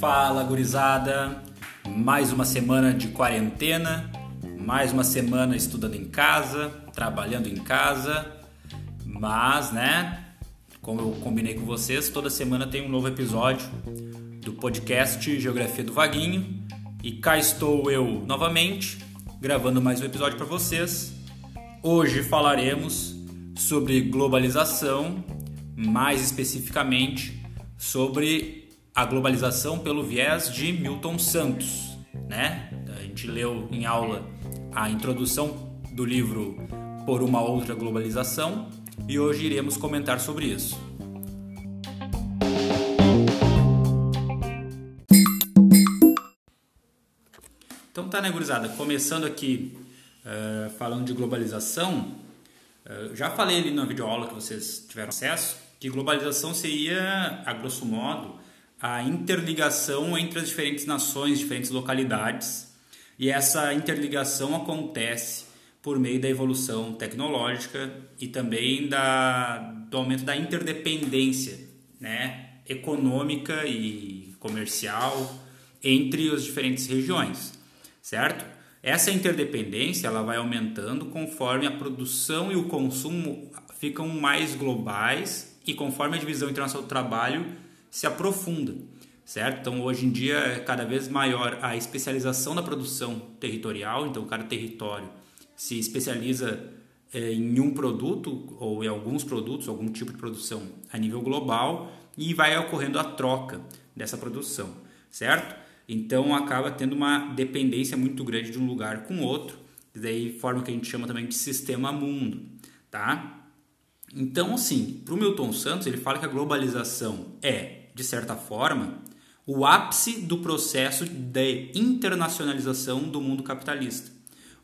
Fala, gurizada! Mais uma semana de quarentena, mais uma semana estudando em casa, trabalhando em casa, mas, né, como eu combinei com vocês, toda semana tem um novo episódio do podcast Geografia do Vaguinho e cá estou eu novamente gravando mais um episódio para vocês. Hoje falaremos sobre globalização, mais especificamente sobre a globalização pelo viés de Milton Santos, né? A gente leu em aula a introdução do livro Por uma outra globalização e hoje iremos comentar sobre isso. Então tá, né, gurizada? Começando aqui uh, falando de globalização, uh, já falei ali na videoaula que vocês tiveram acesso, que globalização seria, a grosso modo, a interligação entre as diferentes nações, diferentes localidades, e essa interligação acontece por meio da evolução tecnológica e também da, do aumento da interdependência né, econômica e comercial entre as diferentes regiões certo? Essa interdependência ela vai aumentando conforme a produção e o consumo ficam mais globais e conforme a divisão internacional do trabalho se aprofunda, certo? Então hoje em dia é cada vez maior a especialização da produção territorial, então cada território se especializa é, em um produto ou em alguns produtos, algum tipo de produção a nível global e vai ocorrendo a troca dessa produção, certo? Então acaba tendo uma dependência muito grande de um lugar com outro, daí forma que a gente chama também de sistema mundo, tá? Então assim, para o Milton Santos ele fala que a globalização é, de certa forma, o ápice do processo de internacionalização do mundo capitalista.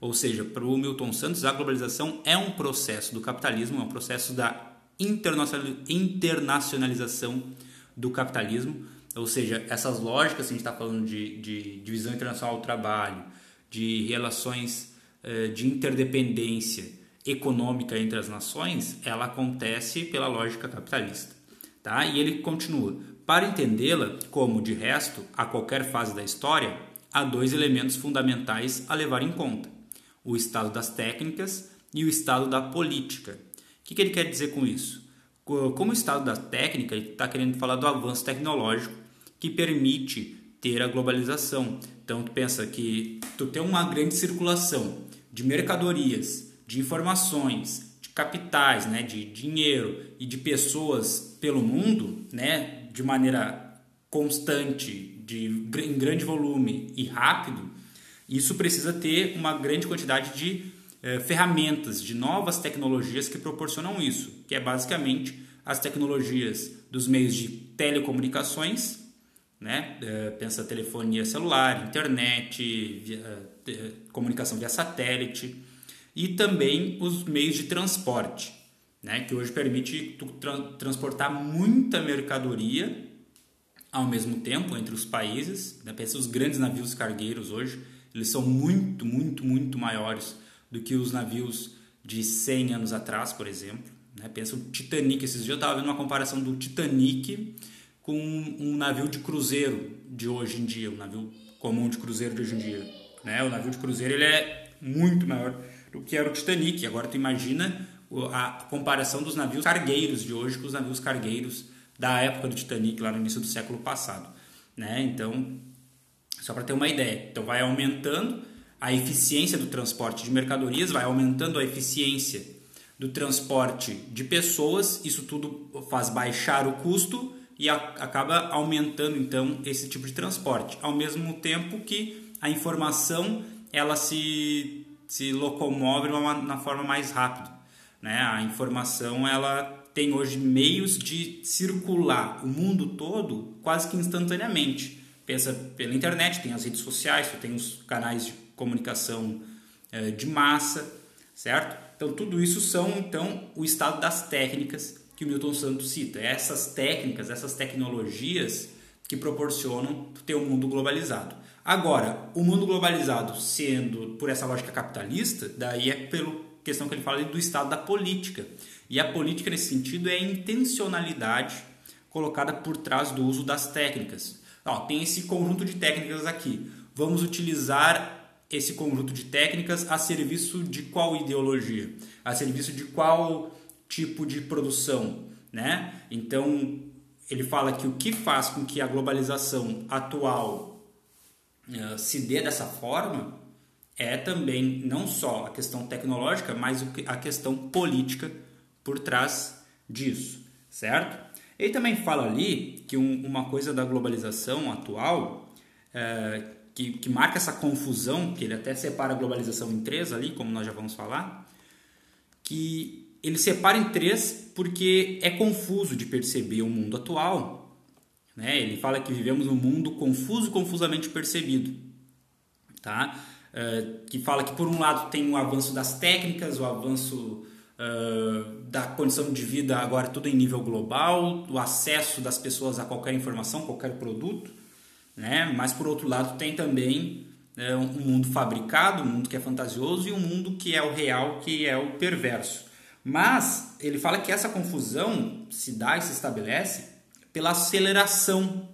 Ou seja, para o Milton Santos, a globalização é um processo do capitalismo, é um processo da internacionalização do capitalismo, ou seja, essas lógicas, a gente está falando de, de divisão internacional do trabalho, de relações eh, de interdependência econômica entre as nações, ela acontece pela lógica capitalista. Tá? E ele continua. Para entendê-la, como de resto, a qualquer fase da história, há dois elementos fundamentais a levar em conta: o estado das técnicas e o estado da política. O que, que ele quer dizer com isso? Como estado da técnica, ele está querendo falar do avanço tecnológico que permite ter a globalização. Então, tu pensa que tu tem uma grande circulação de mercadorias, de informações, de capitais, né, de dinheiro e de pessoas pelo mundo, né, de maneira constante, de, em grande volume e rápido, isso precisa ter uma grande quantidade de eh, ferramentas, de novas tecnologias que proporcionam isso, que é basicamente as tecnologias dos meios de telecomunicações, né? Eh, pensa telefonia celular, internet, via, eh, comunicação via satélite e também os meios de transporte, né? que hoje permite tra transportar muita mercadoria ao mesmo tempo entre os países. Né? Pensa os grandes navios cargueiros hoje, eles são muito, muito, muito maiores do que os navios de 100 anos atrás, por exemplo. Né? Pensa o Titanic, esses dias eu estava vendo uma comparação do Titanic com um navio de cruzeiro de hoje em dia, um navio comum de cruzeiro de hoje em dia. Né? O navio de cruzeiro ele é muito maior do que era o Titanic. Agora tu imagina a comparação dos navios cargueiros de hoje com os navios cargueiros da época do Titanic, lá no início do século passado. Né? Então, só para ter uma ideia. Então vai aumentando a eficiência do transporte de mercadorias, vai aumentando a eficiência do transporte de pessoas, isso tudo faz baixar o custo e a, acaba aumentando então esse tipo de transporte, ao mesmo tempo que a informação ela se, se locomove na forma mais rápida. Né? A informação ela tem hoje meios de circular o mundo todo quase que instantaneamente. Pensa pela internet, tem as redes sociais, tem os canais de comunicação eh, de massa, certo? Então tudo isso são então o estado das técnicas que o Milton Santos cita. É essas técnicas, essas tecnologias que proporcionam ter um mundo globalizado. Agora, o mundo globalizado sendo por essa lógica capitalista, daí é pelo questão que ele fala do estado da política. E a política, nesse sentido, é a intencionalidade colocada por trás do uso das técnicas. Ó, tem esse conjunto de técnicas aqui. Vamos utilizar esse conjunto de técnicas a serviço de qual ideologia? A serviço de qual tipo de produção? Né? Então, ele fala que o que faz com que a globalização atual se dê dessa forma é também não só a questão tecnológica, mas a questão política por trás disso, certo? Ele também fala ali que um, uma coisa da globalização atual é, que, que marca essa confusão, que ele até separa a globalização em três ali, como nós já vamos falar, que ele separa em três porque é confuso de perceber o mundo atual. Né? Ele fala que vivemos um mundo confuso confusamente percebido. Tá? Uh, que fala que por um lado tem o avanço das técnicas, o avanço uh, da condição de vida agora tudo em nível global, o acesso das pessoas a qualquer informação, qualquer produto, né? Mas por outro lado tem também um mundo fabricado, um mundo que é fantasioso e um mundo que é o real, que é o perverso. Mas ele fala que essa confusão se dá e se estabelece pela aceleração,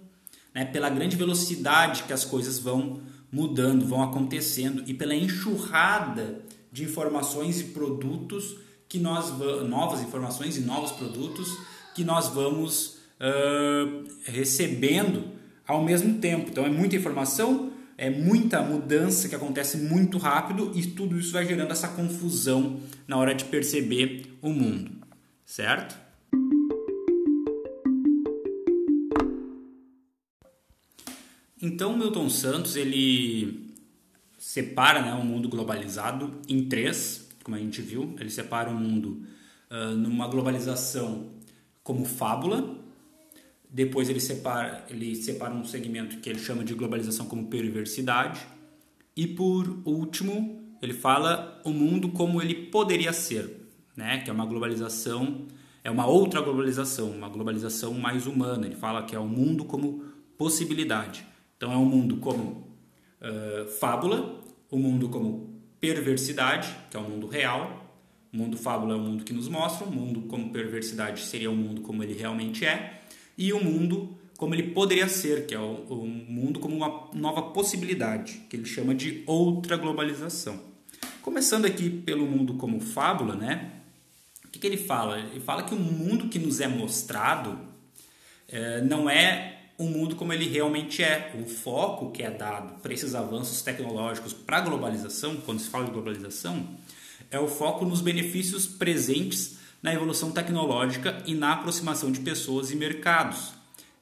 né? pela grande velocidade que as coisas vão mudando, vão acontecendo e pela enxurrada de informações e produtos que nós novas informações e novos produtos que nós vamos uh, recebendo ao mesmo tempo. Então é muita informação, é muita mudança que acontece muito rápido e tudo isso vai gerando essa confusão na hora de perceber o mundo, certo? Então Milton Santos ele separa né, o mundo globalizado em três, como a gente viu. Ele separa o mundo uh, numa globalização como fábula, depois ele separa, ele separa um segmento que ele chama de globalização como perversidade. E por último, ele fala o mundo como ele poderia ser, né? que é uma globalização, é uma outra globalização, uma globalização mais humana. Ele fala que é o mundo como possibilidade. Então é um mundo como uh, fábula, um mundo como perversidade, que é o um mundo real. O mundo fábula é o mundo que nos mostra, o mundo como perversidade seria o mundo como ele realmente é e o mundo como ele poderia ser, que é o, o mundo como uma nova possibilidade, que ele chama de outra globalização. Começando aqui pelo mundo como fábula, né? O que, que ele fala? Ele fala que o mundo que nos é mostrado é, não é o mundo como ele realmente é. O foco que é dado para esses avanços tecnológicos para a globalização, quando se fala de globalização, é o foco nos benefícios presentes na evolução tecnológica e na aproximação de pessoas e mercados,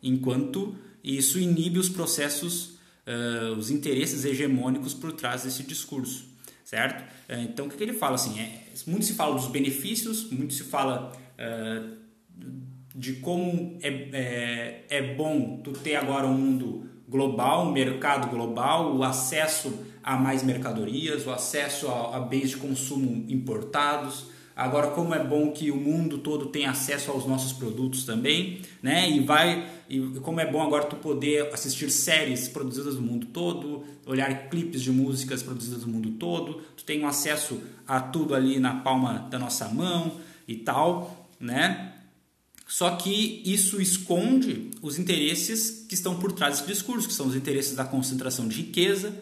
enquanto isso inibe os processos, uh, os interesses hegemônicos por trás desse discurso, certo? Então, o que, que, ele fala? Assim, é, muito se fala dos benefícios, muito se fala uh, de como é, é, é bom tu ter agora um mundo global, um mercado global, o acesso a mais mercadorias, o acesso a, a bens de consumo importados, Agora, como é bom que o mundo todo tem acesso aos nossos produtos também, né? E vai e como é bom agora tu poder assistir séries produzidas do mundo todo, olhar clipes de músicas produzidas do mundo todo, tu tem um acesso a tudo ali na palma da nossa mão e tal, né? Só que isso esconde os interesses que estão por trás desse discurso, que são os interesses da concentração de riqueza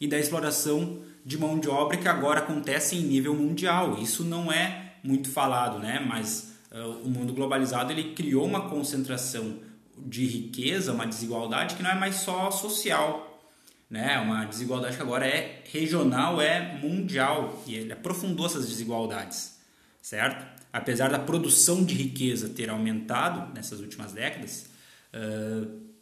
e da exploração de mão de obra que agora acontece em nível mundial. Isso não é muito falado, né? Mas uh, o mundo globalizado ele criou uma concentração de riqueza, uma desigualdade que não é mais só social, né? Uma desigualdade que agora é regional, é mundial e ele aprofundou essas desigualdades, certo? Apesar da produção de riqueza ter aumentado nessas últimas décadas,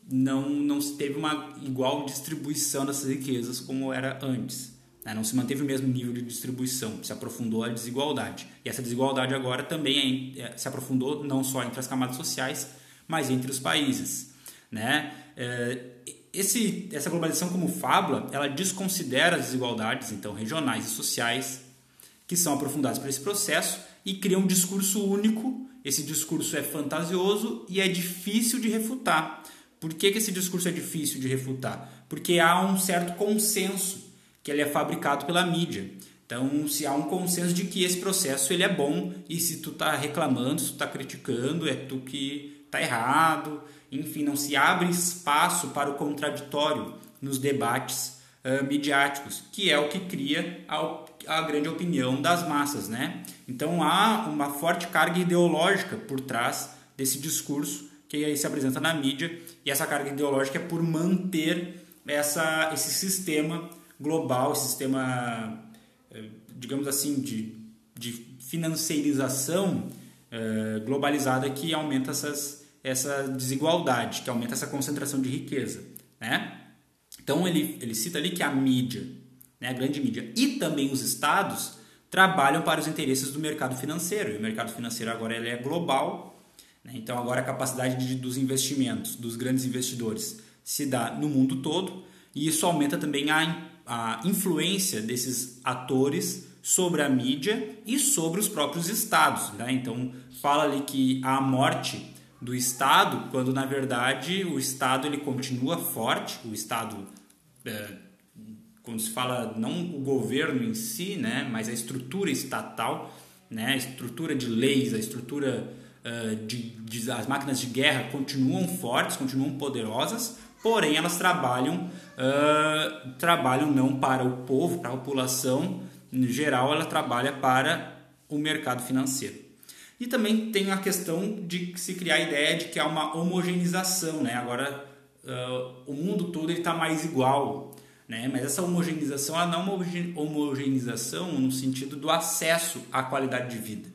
não não se teve uma igual distribuição dessas riquezas como era antes. Né? Não se manteve o mesmo nível de distribuição, se aprofundou a desigualdade. E essa desigualdade agora também é, é, se aprofundou não só entre as camadas sociais, mas entre os países. Né? Esse, essa globalização como fábula, ela desconsidera as desigualdades então regionais e sociais que são aprofundadas por esse processo e cria um discurso único. Esse discurso é fantasioso e é difícil de refutar. Por que, que esse discurso é difícil de refutar? Porque há um certo consenso que ele é fabricado pela mídia, Então, se há um consenso de que esse processo ele é bom e se tu está reclamando, se tu está criticando, é tu que está errado. Enfim, não se abre espaço para o contraditório nos debates uh, midiáticos, que é o que cria a, a grande opinião das massas, né? Então há uma forte carga ideológica por trás desse discurso que aí se apresenta na mídia e essa carga ideológica é por manter essa, esse sistema global, esse sistema eh, digamos assim, de, de financeirização uh, globalizada que aumenta essas, essa desigualdade, que aumenta essa concentração de riqueza. Né? Então ele, ele cita ali que a mídia, né, a grande mídia, e também os estados trabalham para os interesses do mercado financeiro. E o mercado financeiro agora ele é global, né? então agora a capacidade de, dos investimentos, dos grandes investidores, se dá no mundo todo, e isso aumenta também a a influência desses atores sobre a mídia e sobre os próprios estados. Né? Então, fala ali que a morte do Estado, quando na verdade o Estado ele continua forte, o Estado, é, quando se fala não o governo em si, né, mas a estrutura estatal, né, a estrutura de leis, a estrutura uh, de, de, as máquinas de guerra continuam fortes, continuam poderosas, porém elas trabalham, uh, trabalham não para o povo, para a população em geral, ela trabalha para o mercado financeiro. E também tem a questão de se criar a ideia de que há uma homogeneização, né? Agora uh, o mundo todo está mais igual, né? Mas essa homogeneização ela não é uma homogeneização no sentido do acesso à qualidade de vida,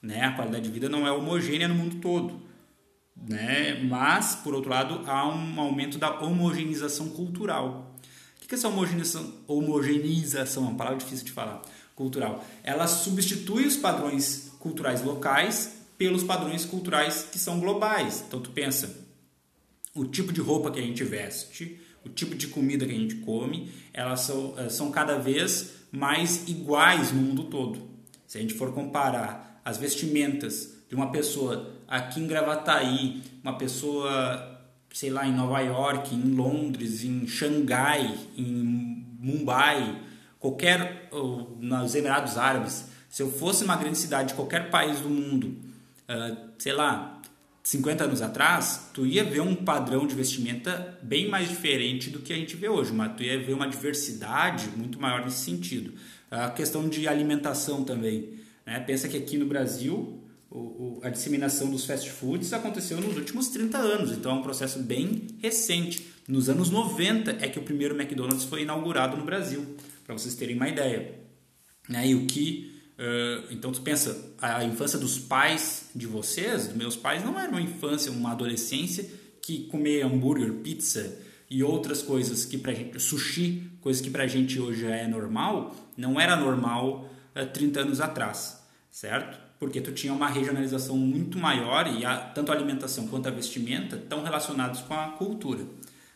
né? A qualidade de vida não é homogênea no mundo todo né? Mas, por outro lado, há um aumento da homogeneização cultural. O que é essa homogeneização? Homogeneização, é uma palavra difícil de falar. Cultural. Ela substitui os padrões culturais locais pelos padrões culturais que são globais. Então, tu pensa, o tipo de roupa que a gente veste, o tipo de comida que a gente come, elas são, eh, são cada vez mais iguais no mundo todo. Se a gente for comparar as vestimentas de uma pessoa aqui em Gravataí, uma pessoa, sei lá, em Nova York, em Londres, em Xangai, em Mumbai, qualquer nos Emirados Árabes, se eu fosse uma grande cidade de qualquer país do mundo, uh, sei lá, 50 anos atrás, tu ia ver um padrão de vestimenta bem mais diferente do que a gente vê hoje, mas tu ia ver uma diversidade muito maior nesse sentido. A questão de alimentação também. Né? Pensa que aqui no Brasil o, a disseminação dos fast foods aconteceu nos últimos 30 anos, então é um processo bem recente. Nos anos 90 é que o primeiro McDonald's foi inaugurado no Brasil, para vocês terem uma ideia. Né? E o que. Uh, então, tu pensa, a infância dos pais de vocês, dos meus pais, não era uma infância, uma adolescência que comer hambúrguer, pizza e outras coisas que pra gente. sushi, coisas que pra gente hoje é normal, não era normal uh, 30 anos atrás, certo? porque tu tinha uma regionalização muito maior e a, tanto a alimentação quanto a vestimenta estão relacionados com a cultura,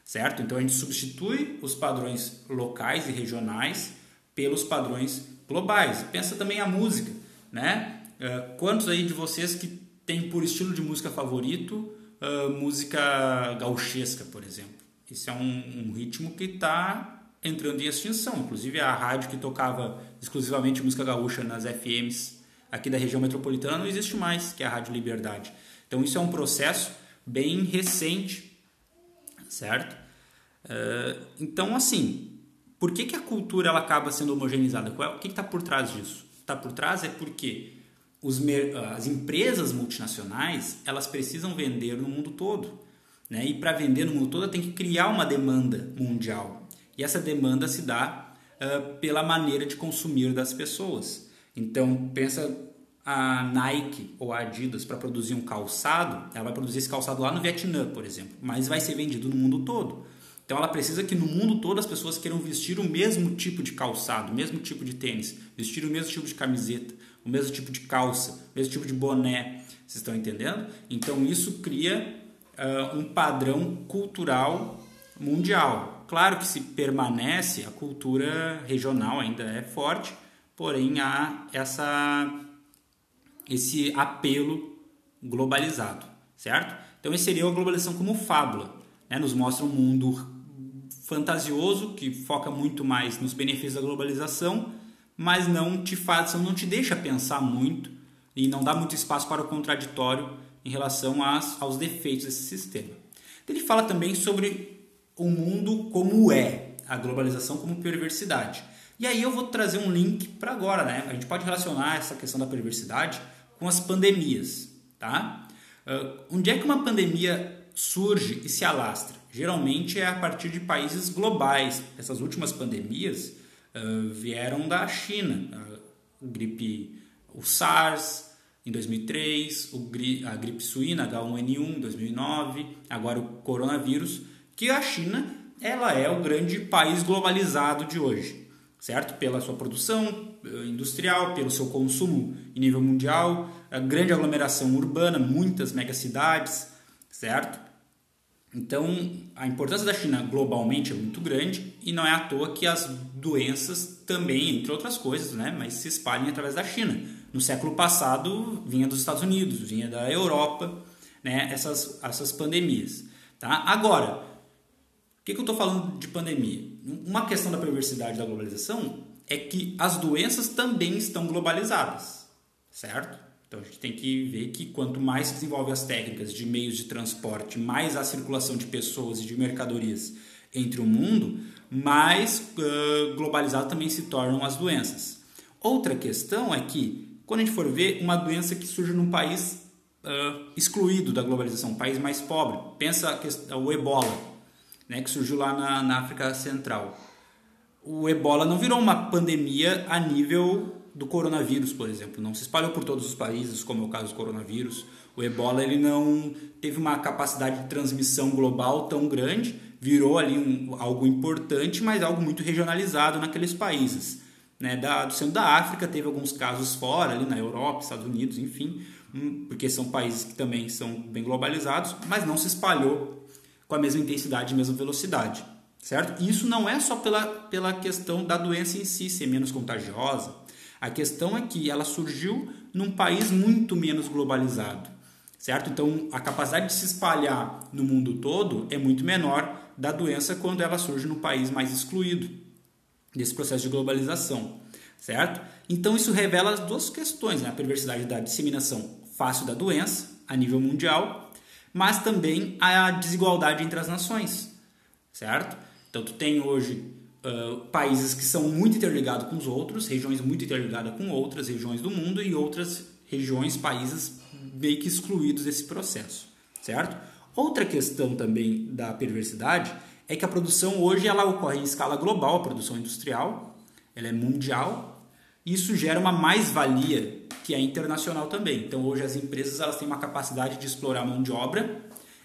certo? Então a gente substitui os padrões locais e regionais pelos padrões globais. Pensa também a música, né? Uh, quantos aí de vocês que tem por estilo de música favorito uh, música gauchesca, por exemplo? Isso é um, um ritmo que está entrando em extinção. Inclusive a rádio que tocava exclusivamente música gaúcha nas FMs aqui da região metropolitana não existe mais, que é a Rádio Liberdade. Então isso é um processo bem recente, certo? Uh, então assim, por que, que a cultura ela acaba sendo homogeneizada? O que está por trás disso? Está por trás é porque os, as empresas multinacionais elas precisam vender no mundo todo. Né? E para vender no mundo todo tem que criar uma demanda mundial. E essa demanda se dá uh, pela maneira de consumir das pessoas. Então, pensa a Nike ou a Adidas para produzir um calçado, ela vai produzir esse calçado lá no Vietnã, por exemplo, mas vai ser vendido no mundo todo. Então ela precisa que no mundo todo as pessoas queiram vestir o mesmo tipo de calçado, o mesmo tipo de tênis, vestir o mesmo tipo de camiseta, o mesmo tipo de calça, o mesmo tipo de boné. Vocês estão entendendo? Então isso cria uh, um padrão cultural mundial. Claro que se permanece, a cultura regional ainda é forte, porém há essa, esse apelo globalizado, certo? Então, esse seria a globalização como fábula. Né? Nos mostra um mundo fantasioso que foca muito mais nos benefícios da globalização, mas não te faz, não te deixa pensar muito e não dá muito espaço para o contraditório em relação às, aos defeitos desse sistema. Ele fala também sobre o mundo como é, a globalização como perversidade. E aí eu vou trazer um link para agora, né? A gente pode relacionar essa questão da perversidade com as pandemias, tá? Uh, onde é que uma pandemia surge e se alastra? Geralmente é a partir de países globais. Essas últimas pandemias uh, vieram da China. A gripe, o SARS em 2003, a gripe suína H1N1 em 2009, agora o coronavírus, que a China ela é o grande país globalizado de hoje, certo? Pela sua produção eh, industrial, pelo seu consumo em nível mundial, a grande aglomeração urbana, muitas megacidades, certo? Então, a importância da China globalmente é muito grande e não é à toa que as doenças também, entre outras coisas, né, mas se espalhem através da China. No século passado, vinha dos Estados Unidos, vinha da Europa, né, essas, essas pandemias. Tá? Agora, que, que eu estou falando de pandemia? Uma questão da perversidade da globalização é que as doenças também estão globalizadas, certo? Então a gente tem que ver que quanto mais se desenvolve as técnicas de meios de transporte, mais a circulação de pessoas e de mercadorias entre o mundo, mais uh, globalizado também se tornam as doenças. Outra questão é que quando a gente for ver uma doença que surge num país uh, excluído da globalização, um país mais pobre, pensa o ebola, né, que surgiu lá na, na África Central. O ebola não virou uma pandemia a nível do coronavírus, por exemplo. Não se espalhou por todos os países, como é o caso do coronavírus. O ebola ele não teve uma capacidade de transmissão global tão grande, virou ali um, algo importante, mas algo muito regionalizado naqueles países. Né? Da, do centro da África teve alguns casos fora, ali na Europa, Estados Unidos, enfim, hum, porque são países que também são bem globalizados, mas não se espalhou com a mesma intensidade e mesma velocidade, certo? E isso não é só pela, pela questão da doença em si ser menos contagiosa. A questão é que ela surgiu num país muito menos globalizado, certo? Então, a capacidade de se espalhar no mundo todo é muito menor da doença quando ela surge num país mais excluído desse processo de globalização, certo? Então, isso revela as duas questões, né? a perversidade da disseminação fácil da doença a nível mundial mas também a desigualdade entre as nações, certo? Então tu tem hoje países que são muito interligados com os outros, regiões muito interligadas com outras regiões do mundo e outras regiões, países meio que excluídos desse processo, certo? Outra questão também da perversidade é que a produção hoje ela ocorre em escala global, a produção industrial, ela é mundial, isso gera uma mais-valia que é internacional também. Então hoje as empresas elas têm uma capacidade de explorar mão de obra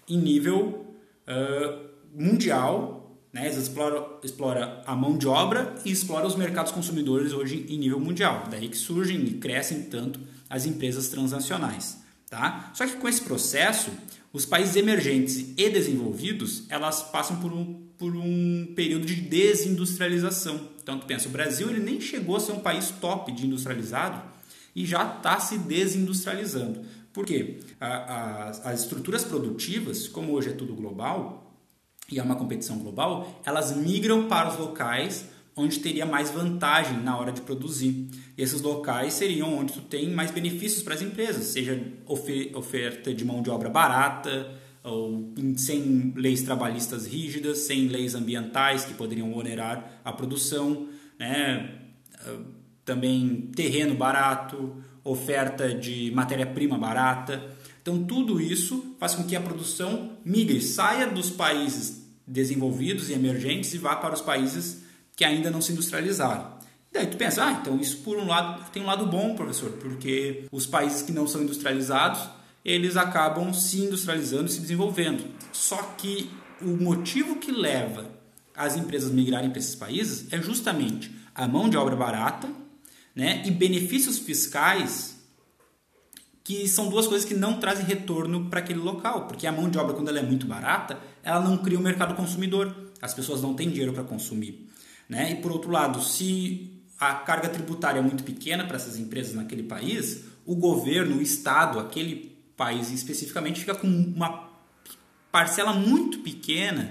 em nível uh, mundial, né? Eles exploram, explora a mão de obra e explora os mercados consumidores hoje em nível mundial. Daí que surgem e crescem tanto as empresas transnacionais, tá? Só que com esse processo, os países emergentes e desenvolvidos elas passam por um, por um período de desindustrialização. Então tu pensa, o Brasil ele nem chegou a ser um país top de industrializado e já está se desindustrializando. Por quê? as estruturas produtivas, como hoje é tudo global e é uma competição global, elas migram para os locais onde teria mais vantagem na hora de produzir. E esses locais seriam onde tu tem mais benefícios para as empresas, seja oferta de mão de obra barata, ou sem leis trabalhistas rígidas, sem leis ambientais que poderiam onerar a produção, né? também terreno barato, oferta de matéria-prima barata. Então, tudo isso faz com que a produção migre, saia dos países desenvolvidos e emergentes e vá para os países que ainda não se industrializaram. Daí tu pensa, ah, então isso por um lado tem um lado bom, professor, porque os países que não são industrializados, eles acabam se industrializando e se desenvolvendo. Só que o motivo que leva as empresas migrarem para esses países é justamente a mão de obra barata né? e benefícios fiscais que são duas coisas que não trazem retorno para aquele local, porque a mão de obra, quando ela é muito barata, ela não cria um mercado consumidor, as pessoas não têm dinheiro para consumir. Né? E por outro lado, se a carga tributária é muito pequena para essas empresas naquele país, o governo, o Estado, aquele país especificamente, fica com uma parcela muito pequena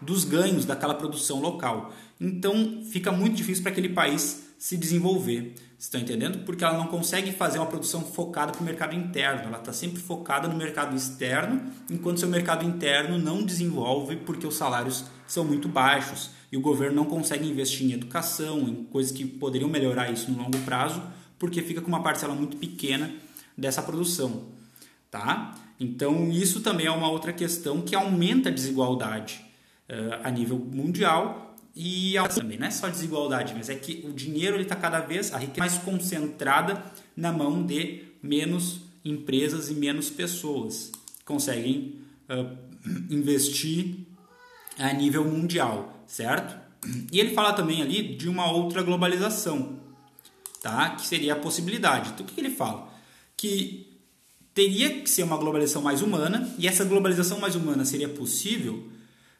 dos ganhos daquela produção local. Então fica muito difícil para aquele país se desenvolver. Estão entendendo? Porque ela não consegue fazer uma produção focada para o mercado interno. Ela está sempre focada no mercado externo, enquanto seu mercado interno não desenvolve porque os salários são muito baixos e o governo não consegue investir em educação, em coisas que poderiam melhorar isso no longo prazo, porque fica com uma parcela muito pequena dessa produção, tá? Então isso também é uma outra questão que aumenta a desigualdade uh, a nível mundial e também não é só desigualdade, mas é que o dinheiro está cada vez a riqueza mais concentrada na mão de menos empresas e menos pessoas conseguem uh, investir a nível mundial, certo? E ele fala também ali de uma outra globalização, tá? Que seria a possibilidade. Então o que ele fala? Que teria que ser uma globalização mais humana e essa globalização mais humana seria possível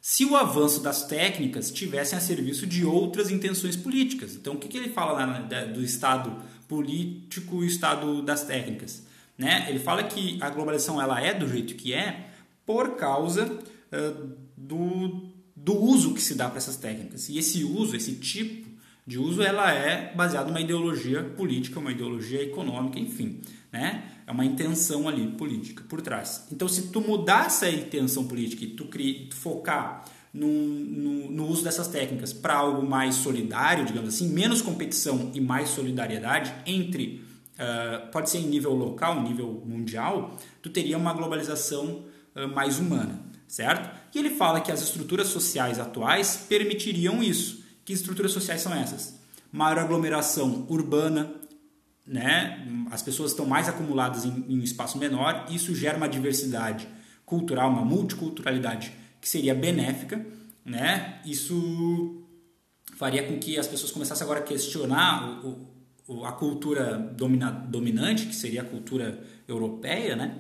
se o avanço das técnicas tivessem a serviço de outras intenções políticas. Então, o que, que ele fala lá do Estado político e Estado das técnicas? Né? Ele fala que a globalização ela é do jeito que é por causa uh, do, do uso que se dá para essas técnicas. E esse uso, esse tipo de uso, ela é baseado numa ideologia política, uma ideologia econômica, enfim. Né? É uma intenção ali política por trás. Então, se tu mudar essa intenção política e tu, cri, tu focar no, no, no, uso dessas técnicas para algo mais solidário, digamos assim, menos competição e mais solidariedade entre, uh, pode ser em nível local, nível mundial, tu teria uma globalização uh, mais humana, certo? E ele fala que as estruturas sociais atuais permitiriam isso. Que estruturas sociais são essas? Maior aglomeração urbana, né? as pessoas estão mais acumuladas em, em um espaço menor, isso gera uma diversidade cultural, uma multiculturalidade que seria benéfica, né? Isso faria com que as pessoas começassem agora a questionar o, o, a cultura domina, dominante, que seria a cultura europeia, né?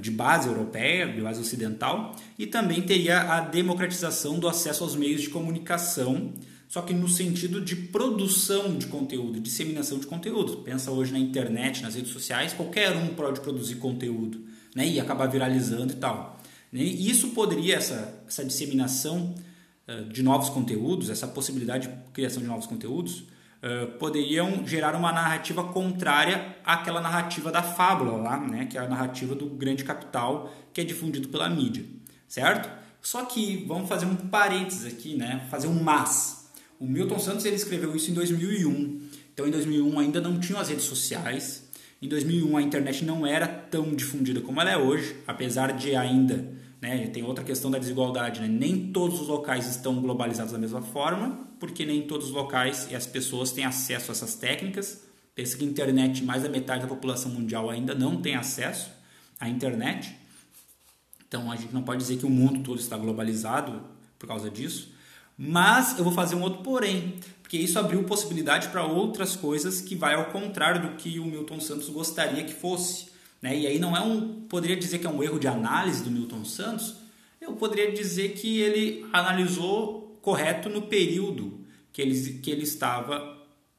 de base europeia, de base ocidental, e também teria a democratização do acesso aos meios de comunicação, só que no sentido de produção de conteúdo, disseminação de conteúdo. Pensa hoje na internet, nas redes sociais, qualquer um pode produzir conteúdo né, e acabar viralizando e tal. E isso poderia, essa, essa disseminação uh, de novos conteúdos, essa possibilidade de criação de novos conteúdos, uh, poderiam gerar uma narrativa contrária àquela narrativa da fábula lá, né, que é a narrativa do grande capital que é difundido pela mídia, certo? Só que vamos fazer um parênteses aqui, né, fazer um mas. O Milton Santos ele escreveu isso em 2001. Então, em 2001 ainda não tinham as redes sociais. Em 2001 a internet não era tão difundida como ela é hoje, apesar de ainda, né, tem outra questão da desigualdade, né? nem todos os locais estão globalizados da mesma forma, porque nem todos os locais e as pessoas têm acesso a essas técnicas. Pensa que a internet, mais da metade da população mundial ainda não tem acesso à internet. Então a gente não pode dizer que o mundo todo está globalizado por causa disso. Mas eu vou fazer um outro porém, porque isso abriu possibilidade para outras coisas que vai ao contrário do que o Milton Santos gostaria que fosse. Né? E aí não é um. Poderia dizer que é um erro de análise do Milton Santos, eu poderia dizer que ele analisou correto no período que ele, que ele estava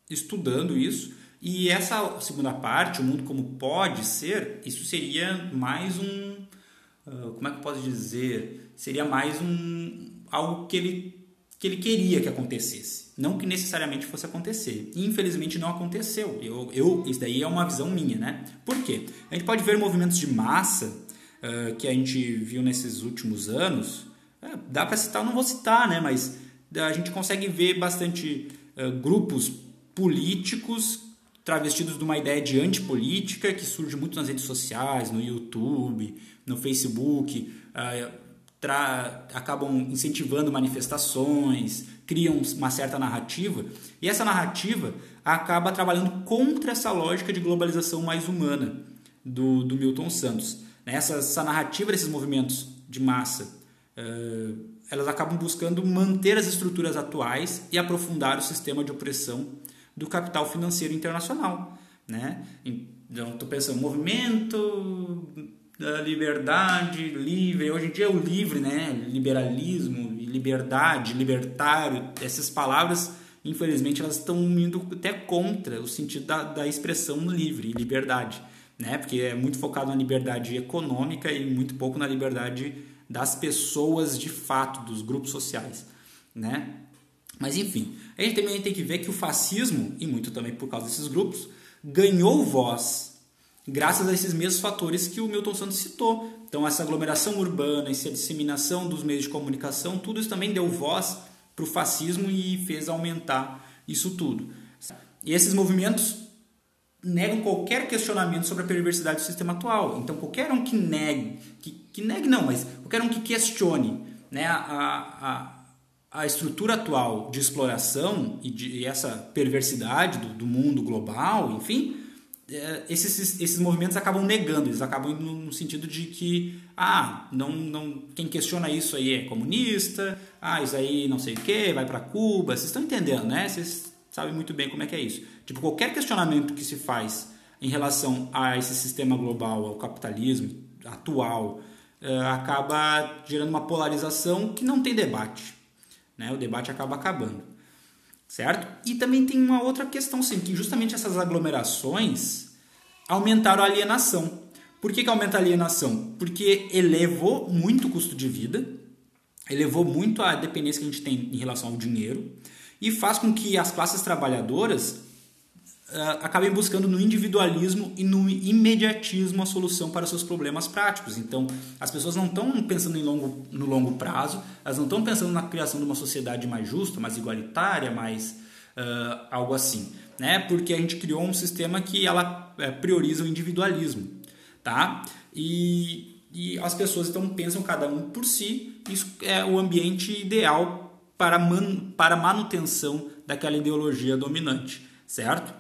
estudando isso. E essa segunda parte, o mundo como pode ser, isso seria mais um. Uh, como é que eu posso dizer? Seria mais um. algo que ele que ele queria que acontecesse, não que necessariamente fosse acontecer. E, infelizmente não aconteceu. Eu, eu, isso daí é uma visão minha, né? Por quê? A gente pode ver movimentos de massa uh, que a gente viu nesses últimos anos. Uh, dá para citar, não vou citar, né? Mas a gente consegue ver bastante uh, grupos políticos travestidos de uma ideia de antipolítica que surge muito nas redes sociais, no YouTube, no Facebook acabam incentivando manifestações, criam uma certa narrativa, e essa narrativa acaba trabalhando contra essa lógica de globalização mais humana do, do Milton Santos. Essa, essa narrativa desses movimentos de massa, uh, elas acabam buscando manter as estruturas atuais e aprofundar o sistema de opressão do capital financeiro internacional. Né? Então, estou pensando, movimento da liberdade, livre. Hoje em dia é o livre, né? Liberalismo, liberdade, libertário, essas palavras, infelizmente, elas estão indo até contra o sentido da, da expressão livre, liberdade, né? Porque é muito focado na liberdade econômica e muito pouco na liberdade das pessoas de fato, dos grupos sociais, né? Mas enfim, a gente também tem que ver que o fascismo, e muito também por causa desses grupos, ganhou voz graças a esses mesmos fatores que o Milton Santos citou. Então, essa aglomeração urbana, essa disseminação dos meios de comunicação, tudo isso também deu voz para o fascismo e fez aumentar isso tudo. E esses movimentos negam qualquer questionamento sobre a perversidade do sistema atual. Então, qualquer um que negue, que, que negue não, mas qualquer um que questione né, a, a, a estrutura atual de exploração e, de, e essa perversidade do, do, mundo global, enfim, esses, esses movimentos acabam negando, eles acabam indo no sentido de que, ah, não, não, quem questiona isso aí é comunista, ah, isso aí não sei o que, vai para Cuba, vocês estão entendendo, né? Vocês sabem muito bem como é que é isso. Tipo, qualquer questionamento que se faz em relação a esse sistema global, ao capitalismo atual, uh, acaba gerando uma polarização que não tem debate. Né? O debate acaba acabando. Certo? E também tem uma outra questão, sim, que justamente essas aglomerações aumentaram a alienação. Por que, que aumenta a alienação? Porque elevou muito o custo de vida, elevou muito a dependência que a gente tem em relação ao dinheiro e faz com que as classes trabalhadoras acabem buscando no individualismo e no imediatismo a solução para seus problemas práticos. Então, as pessoas não estão pensando em longo, no longo prazo, elas não estão pensando na criação de uma sociedade mais justa, mais igualitária, mais uh, algo assim, né? Porque a gente criou um sistema que ela uh, prioriza o individualismo, tá? E e as pessoas então pensam cada um por si, isso é o ambiente ideal para, man, para manutenção daquela ideologia dominante, certo?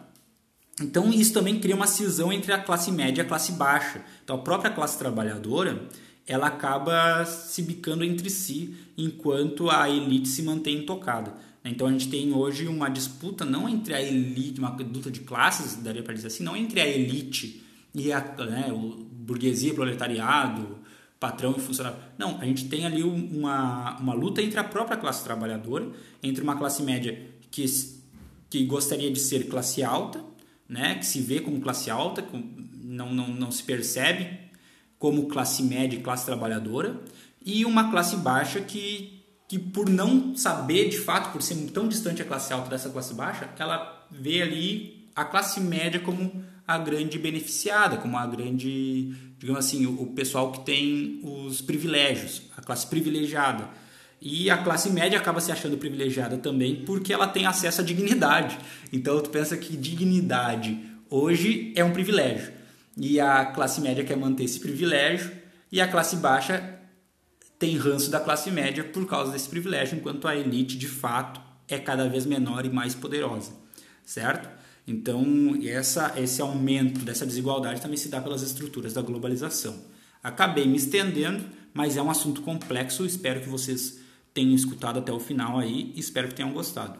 Então isso também cria uma cisão entre a classe média e a classe baixa. Então a própria classe trabalhadora ela acaba se bicando entre si enquanto a elite se mantém intocada. Então a gente tem hoje uma disputa não entre a elite, uma luta de classes, daria para dizer assim, não entre a elite e a né, burguesia, proletariado, patrão e funcionário. Não, a gente tem ali uma, uma luta entre a própria classe trabalhadora, entre uma classe média que, que gostaria de ser classe alta, né, que se vê como classe alta, não, não, não se percebe como classe média e classe trabalhadora, e uma classe baixa que, que, por não saber de fato, por ser tão distante a classe alta dessa classe baixa, ela vê ali a classe média como a grande beneficiada, como a grande, digamos assim, o, o pessoal que tem os privilégios, a classe privilegiada. E a classe média acaba se achando privilegiada também porque ela tem acesso à dignidade. Então tu pensa que dignidade hoje é um privilégio. E a classe média quer manter esse privilégio e a classe baixa tem ranço da classe média por causa desse privilégio, enquanto a elite de fato é cada vez menor e mais poderosa, certo? Então, essa, esse aumento dessa desigualdade também se dá pelas estruturas da globalização. Acabei me estendendo, mas é um assunto complexo. Espero que vocês tenham escutado até o final aí. Espero que tenham gostado.